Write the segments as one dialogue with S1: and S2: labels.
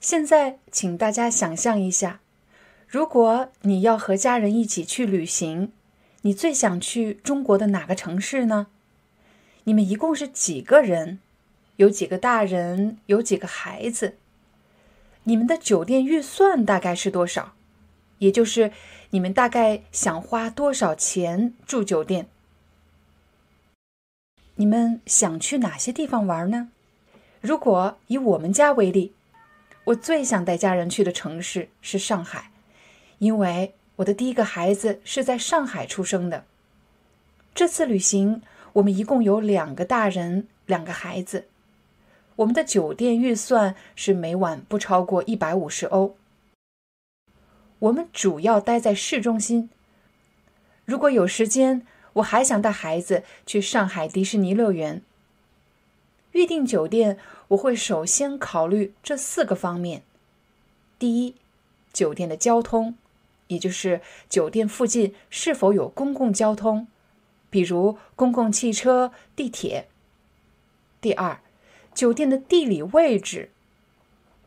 S1: 现在，请大家想象一下，如果你要和家人一起去旅行，你最想去中国的哪个城市呢？你们一共是几个人？有几个大人？有几个孩子？你们的酒店预算大概是多少？也就是你们大概想花多少钱住酒店？你们想去哪些地方玩呢？如果以我们家为例。我最想带家人去的城市是上海，因为我的第一个孩子是在上海出生的。这次旅行，我们一共有两个大人，两个孩子。我们的酒店预算是每晚不超过一百五十欧。我们主要待在市中心。如果有时间，我还想带孩子去上海迪士尼乐园。预订酒店，我会首先考虑这四个方面：第一，酒店的交通，也就是酒店附近是否有公共交通，比如公共汽车、地铁；第二，酒店的地理位置，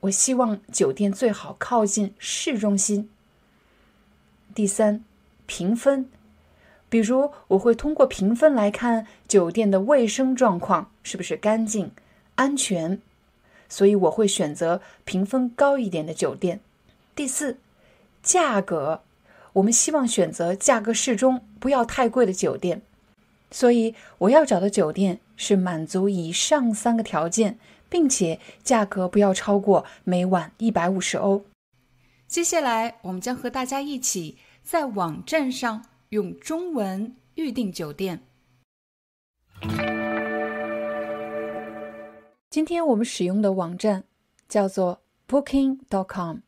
S1: 我希望酒店最好靠近市中心；第三，评分。比如，我会通过评分来看酒店的卫生状况是不是干净、安全，所以我会选择评分高一点的酒店。第四，价格，我们希望选择价格适中、不要太贵的酒店，所以我要找的酒店是满足以上三个条件，并且价格不要超过每晚一百五十欧。接下来，我们将和大家一起在网站上。用中文预订酒店。今天我们使用的网站叫做 Booking.com。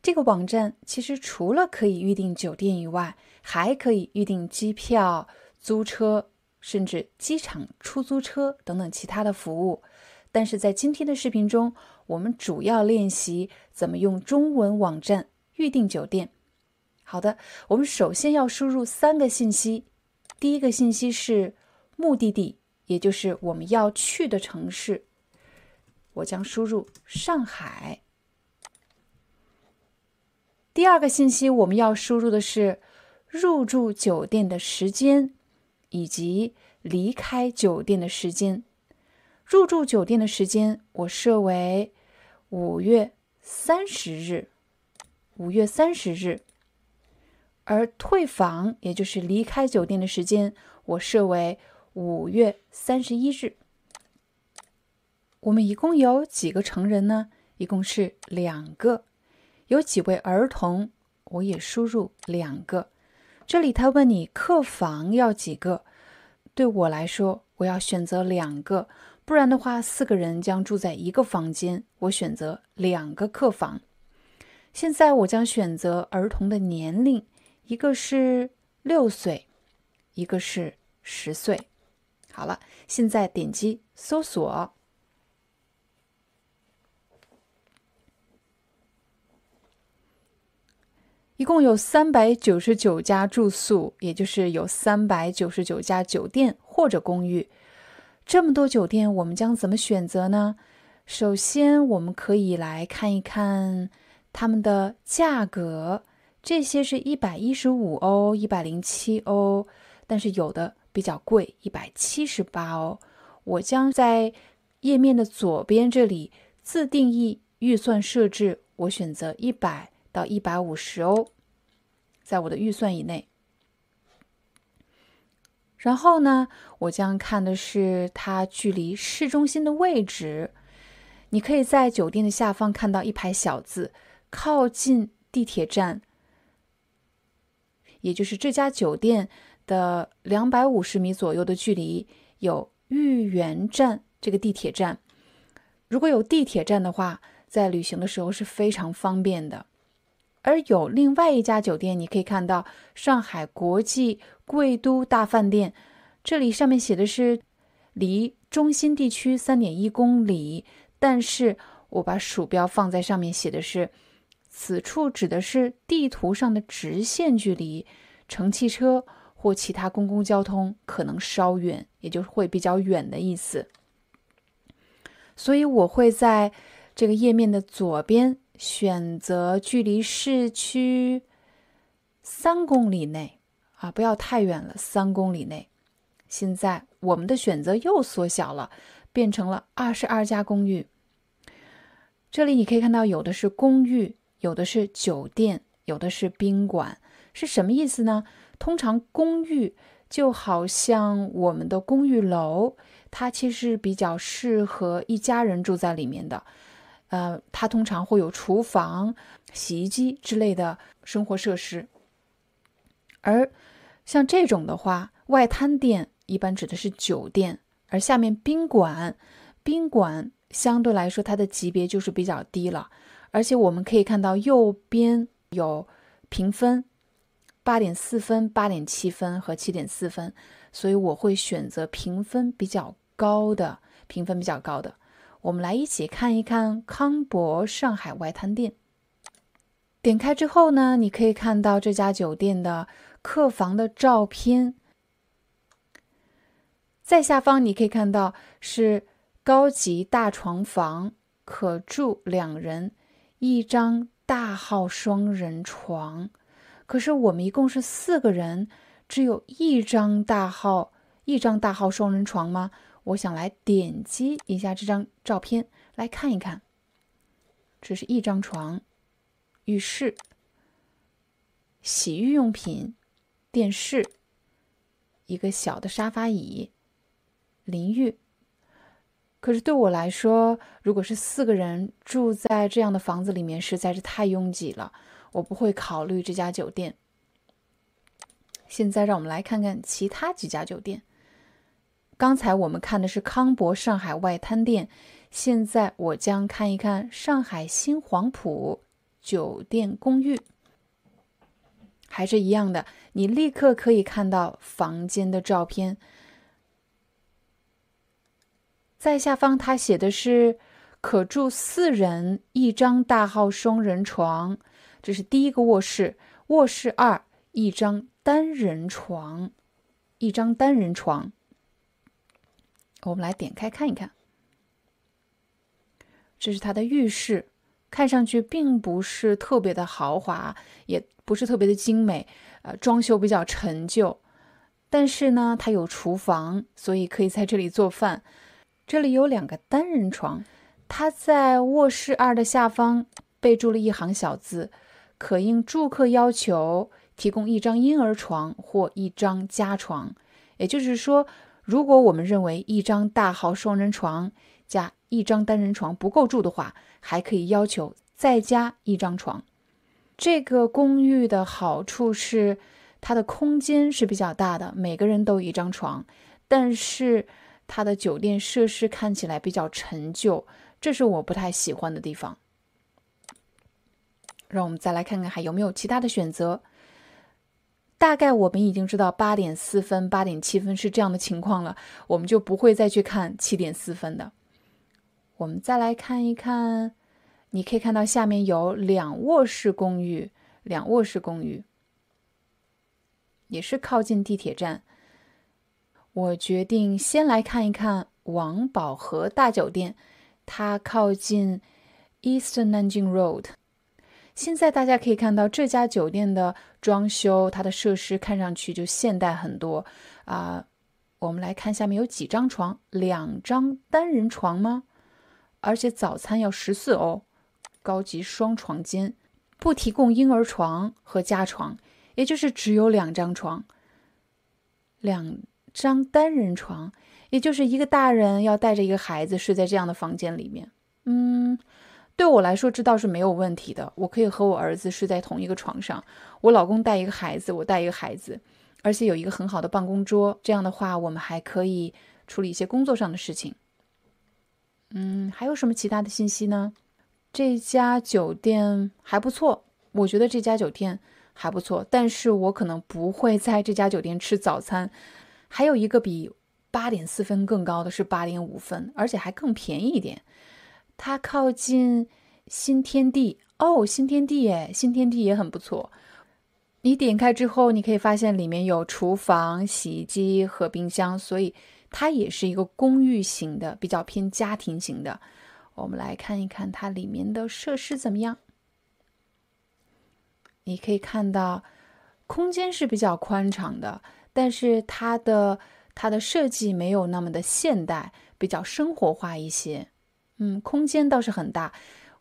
S1: 这个网站其实除了可以预订酒店以外，还可以预订机票、租车，甚至机场出租车等等其他的服务。但是在今天的视频中，我们主要练习怎么用中文网站预订酒店。好的，我们首先要输入三个信息。第一个信息是目的地，也就是我们要去的城市。我将输入上海。第二个信息我们要输入的是入住酒店的时间以及离开酒店的时间。入住酒店的时间我设为五月三十日。五月三十日。而退房，也就是离开酒店的时间，我设为五月三十一日。我们一共有几个成人呢？一共是两个。有几位儿童？我也输入两个。这里他问你客房要几个？对我来说，我要选择两个，不然的话，四个人将住在一个房间。我选择两个客房。现在我将选择儿童的年龄。一个是六岁，一个是十岁。好了，现在点击搜索，一共有三百九十九家住宿，也就是有三百九十九家酒店或者公寓。这么多酒店，我们将怎么选择呢？首先，我们可以来看一看他们的价格。这些是一百一十五欧、一百零七欧，但是有的比较贵，一百七十八欧。我将在页面的左边这里自定义预算设置，我选择一百到一百五十欧，在我的预算以内。然后呢，我将看的是它距离市中心的位置。你可以在酒店的下方看到一排小字，靠近地铁站。也就是这家酒店的两百五十米左右的距离有豫园站这个地铁站。如果有地铁站的话，在旅行的时候是非常方便的。而有另外一家酒店，你可以看到上海国际贵都大饭店，这里上面写的是离中心地区三点一公里，但是我把鼠标放在上面写的是，此处指的是地图上的直线距离，乘汽车或其他公共交通可能稍远，也就是会比较远的意思。所以我会在这个页面的左边。选择距离市区三公里内啊，不要太远了，三公里内。现在我们的选择又缩小了，变成了二十二家公寓。这里你可以看到，有的是公寓，有的是酒店，有的是宾馆，是什么意思呢？通常公寓就好像我们的公寓楼，它其实比较适合一家人住在里面的。呃，它通常会有厨房、洗衣机之类的生活设施，而像这种的话，外滩店一般指的是酒店，而下面宾馆，宾馆相对来说它的级别就是比较低了，而且我们可以看到右边有评分，八点四分、八点七分和七点四分，所以我会选择评分比较高的，评分比较高的。我们来一起看一看康博上海外滩店。点开之后呢，你可以看到这家酒店的客房的照片。在下方你可以看到是高级大床房，可住两人，一张大号双人床。可是我们一共是四个人，只有一张大号一张大号双人床吗？我想来点击一下这张照片，来看一看。这是一张床、浴室、洗浴用品、电视、一个小的沙发椅、淋浴。可是对我来说，如果是四个人住在这样的房子里面，实在是太拥挤了，我不会考虑这家酒店。现在让我们来看看其他几家酒店。刚才我们看的是康博上海外滩店，现在我将看一看上海新黄埔酒店公寓，还是一样的，你立刻可以看到房间的照片。在下方，它写的是可住四人，一张大号双人床，这是第一个卧室。卧室二，一张单人床，一张单人床。我们来点开看一看，这是它的浴室，看上去并不是特别的豪华，也不是特别的精美，呃，装修比较陈旧。但是呢，它有厨房，所以可以在这里做饭。这里有两个单人床，它在卧室二的下方备注了一行小字：可应住客要求提供一张婴儿床或一张加床。也就是说。如果我们认为一张大号双人床加一张单人床不够住的话，还可以要求再加一张床。这个公寓的好处是它的空间是比较大的，每个人都有一张床，但是它的酒店设施看起来比较陈旧，这是我不太喜欢的地方。让我们再来看看还有没有其他的选择。大概我们已经知道八点四分、八点七分是这样的情况了，我们就不会再去看七点四分的。我们再来看一看，你可以看到下面有两卧室公寓，两卧室公寓也是靠近地铁站。我决定先来看一看王宝和大酒店，它靠近 Eastern Nanjing Road。现在大家可以看到这家酒店的装修，它的设施看上去就现代很多啊。我们来看下面有几张床，两张单人床吗？而且早餐要十四欧，高级双床间，不提供婴儿床和加床，也就是只有两张床，两张单人床，也就是一个大人要带着一个孩子睡在这样的房间里面。嗯。对我来说，这倒是没有问题的。我可以和我儿子睡在同一个床上，我老公带一个孩子，我带一个孩子，而且有一个很好的办公桌。这样的话，我们还可以处理一些工作上的事情。嗯，还有什么其他的信息呢？这家酒店还不错，我觉得这家酒店还不错，但是我可能不会在这家酒店吃早餐。还有一个比八点四分更高的是八点五分，而且还更便宜一点。它靠近新天地哦，新天地哎，新天地也很不错。你点开之后，你可以发现里面有厨房、洗衣机和冰箱，所以它也是一个公寓型的，比较偏家庭型的。我们来看一看它里面的设施怎么样。你可以看到，空间是比较宽敞的，但是它的它的设计没有那么的现代，比较生活化一些。嗯，空间倒是很大，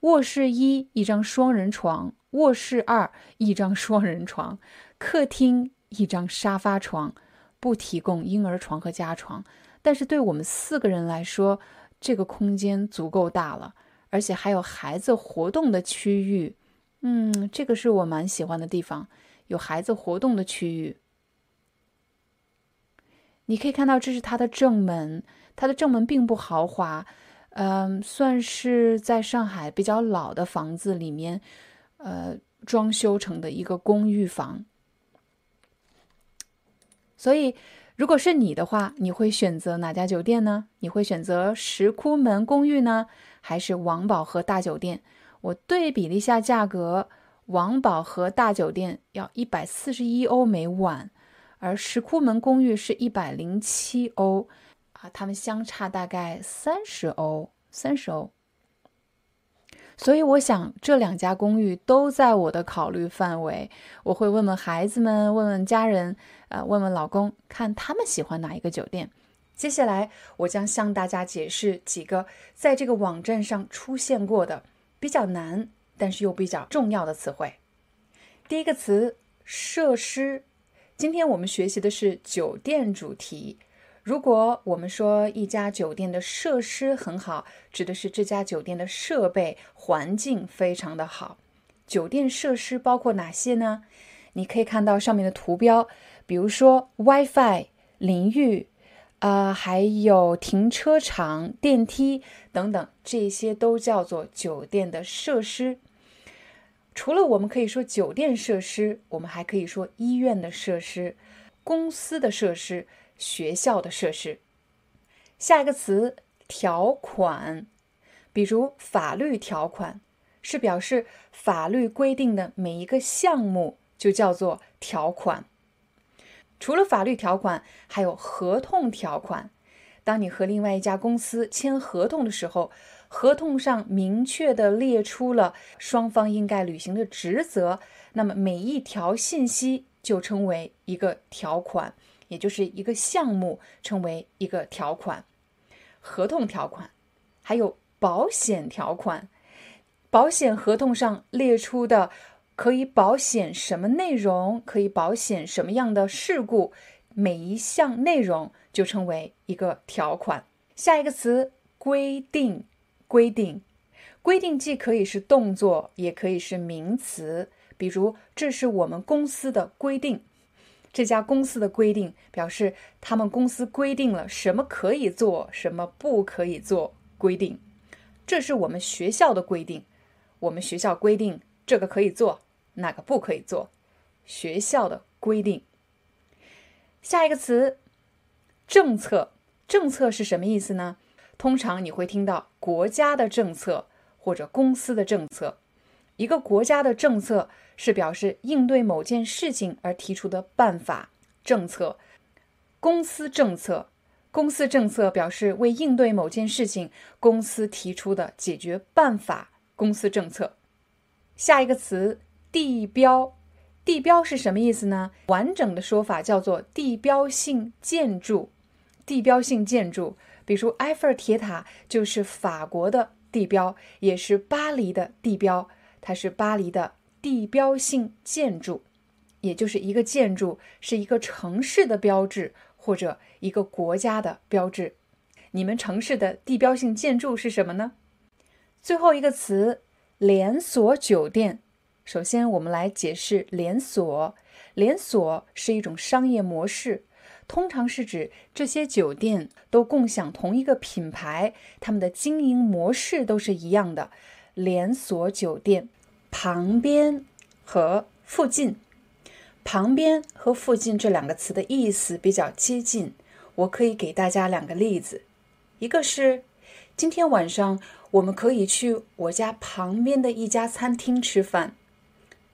S1: 卧室一一张双人床，卧室二一张双人床，客厅一张沙发床，不提供婴儿床和加床，但是对我们四个人来说。这个空间足够大了，而且还有孩子活动的区域，嗯，这个是我蛮喜欢的地方，有孩子活动的区域。你可以看到，这是它的正门，它的正门并不豪华，嗯，算是在上海比较老的房子里面，呃，装修成的一个公寓房，所以。如果是你的话，你会选择哪家酒店呢？你会选择石窟门公寓呢，还是王宝和大酒店？我对比了一下价格，王宝和大酒店要一百四十一欧每晚，而石窟门公寓是一百零七欧，啊，它们相差大概三十欧，三十欧。所以我想，这两家公寓都在我的考虑范围。我会问问孩子们，问问家人，呃，问问老公，看他们喜欢哪一个酒店。接下来，我将向大家解释几个在这个网站上出现过的比较难，但是又比较重要的词汇。第一个词，设施。今天我们学习的是酒店主题。如果我们说一家酒店的设施很好，指的是这家酒店的设备环境非常的好。酒店设施包括哪些呢？你可以看到上面的图标，比如说 WiFi、淋浴，啊，还有停车场、电梯等等，这些都叫做酒店的设施。除了我们可以说酒店设施，我们还可以说医院的设施、公司的设施。学校的设施。下一个词条款，比如法律条款，是表示法律规定的每一个项目就叫做条款。除了法律条款，还有合同条款。当你和另外一家公司签合同的时候，合同上明确的列出了双方应该履行的职责，那么每一条信息就称为一个条款。也就是一个项目称为一个条款，合同条款，还有保险条款。保险合同上列出的可以保险什么内容，可以保险什么样的事故，每一项内容就称为一个条款。下一个词规定，规定，规定既可以是动作，也可以是名词。比如，这是我们公司的规定。这家公司的规定表示，他们公司规定了什么可以做，什么不可以做。规定，这是我们学校的规定。我们学校规定这个可以做，那个不可以做。学校的规定。下一个词，政策。政策是什么意思呢？通常你会听到国家的政策或者公司的政策。一个国家的政策是表示应对某件事情而提出的办法政策，公司政策，公司政策表示为应对某件事情公司提出的解决办法公司政策。下一个词地标，地标是什么意思呢？完整的说法叫做地标性建筑，地标性建筑，比如埃菲尔铁塔就是法国的地标，也是巴黎的地标。它是巴黎的地标性建筑，也就是一个建筑是一个城市的标志或者一个国家的标志。你们城市的地标性建筑是什么呢？最后一个词，连锁酒店。首先，我们来解释连锁。连锁是一种商业模式，通常是指这些酒店都共享同一个品牌，他们的经营模式都是一样的。连锁酒店旁边和附近。旁边和附近这两个词的意思比较接近，我可以给大家两个例子。一个是今天晚上我们可以去我家旁边的一家餐厅吃饭。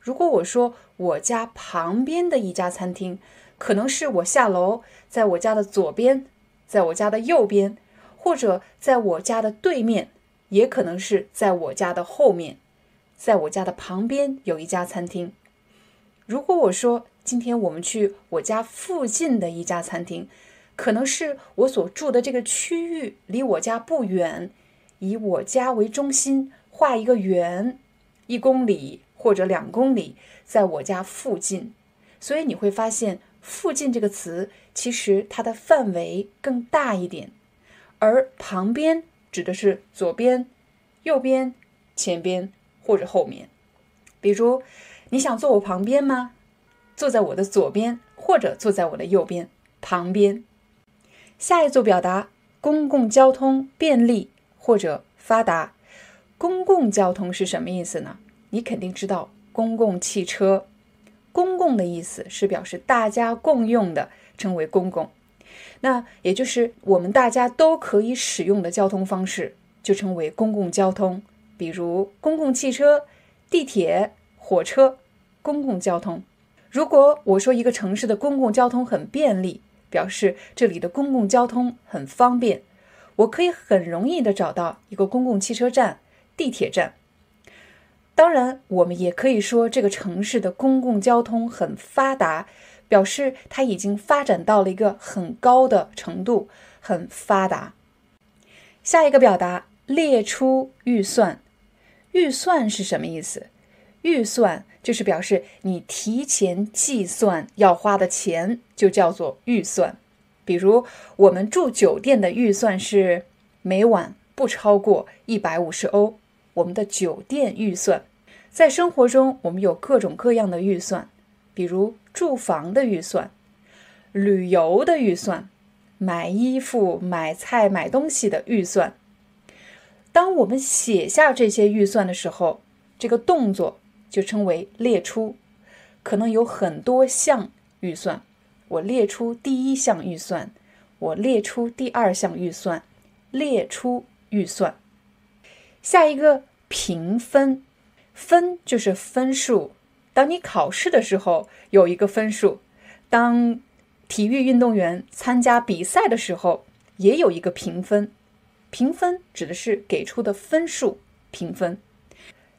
S1: 如果我说我家旁边的一家餐厅，可能是我下楼，在我家的左边，在我家的右边，或者在我家的对面，也可能是在我家的后面，在我家的旁边有一家餐厅。如果我说今天我们去我家附近的一家餐厅，可能是我所住的这个区域离我家不远，以我家为中心画一个圆，一公里或者两公里，在我家附近。所以你会发现“附近”这个词其实它的范围更大一点，而旁边指的是左边、右边、前边或者后面。比如。你想坐我旁边吗？坐在我的左边，或者坐在我的右边旁边。下一组表达：公共交通便利或者发达。公共交通是什么意思呢？你肯定知道，公共汽车。公共的意思是表示大家共用的，称为公共。那也就是我们大家都可以使用的交通方式，就称为公共交通。比如公共汽车、地铁。火车，公共交通。如果我说一个城市的公共交通很便利，表示这里的公共交通很方便，我可以很容易的找到一个公共汽车站、地铁站。当然，我们也可以说这个城市的公共交通很发达，表示它已经发展到了一个很高的程度，很发达。下一个表达，列出预算。预算是什么意思？预算就是表示你提前计算要花的钱，就叫做预算。比如我们住酒店的预算是每晚不超过一百五十欧，我们的酒店预算。在生活中，我们有各种各样的预算，比如住房的预算、旅游的预算、买衣服、买菜、买东西的预算。当我们写下这些预算的时候，这个动作。就称为列出，可能有很多项预算。我列出第一项预算，我列出第二项预算，列出预算。下一个评分，分就是分数。当你考试的时候有一个分数，当体育运动员参加比赛的时候也有一个评分。评分指的是给出的分数，评分。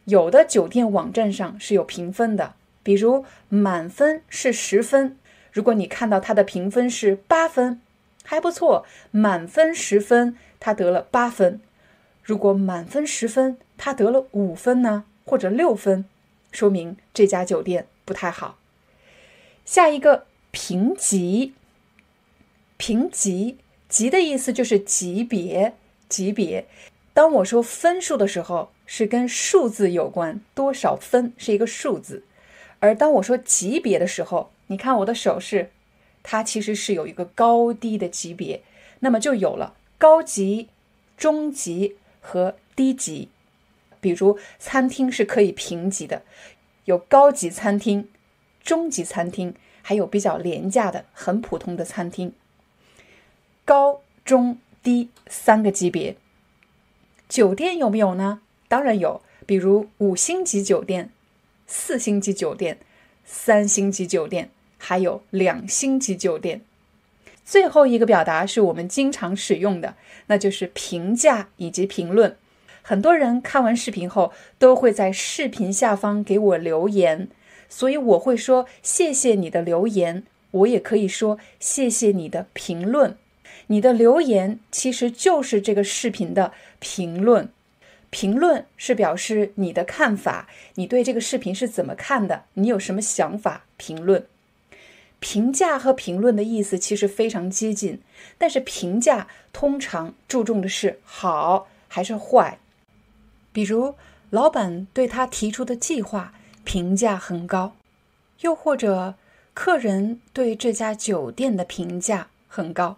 S1: 有的酒店网站上是有评分的，比如满分是十分，如果你看到它的评分是八分，还不错；满分十分，它得了八分；如果满分十分，他得了五分呢，或者六分，说明这家酒店不太好。下一个评级，评级，级的意思就是级别，级别。当我说分数的时候。是跟数字有关，多少分是一个数字。而当我说级别的时候，你看我的手势，它其实是有一个高低的级别，那么就有了高级、中级和低级。比如餐厅是可以评级的，有高级餐厅、中级餐厅，还有比较廉价的、很普通的餐厅。高、中、低三个级别，酒店有没有呢？当然有，比如五星级酒店、四星级酒店、三星级酒店，还有两星级酒店。最后一个表达是我们经常使用的，那就是评价以及评论。很多人看完视频后都会在视频下方给我留言，所以我会说谢谢你的留言，我也可以说谢谢你的评论。你的留言其实就是这个视频的评论。评论是表示你的看法，你对这个视频是怎么看的？你有什么想法？评论、评价和评论的意思其实非常接近，但是评价通常注重的是好还是坏。比如，老板对他提出的计划评价很高，又或者客人对这家酒店的评价很高。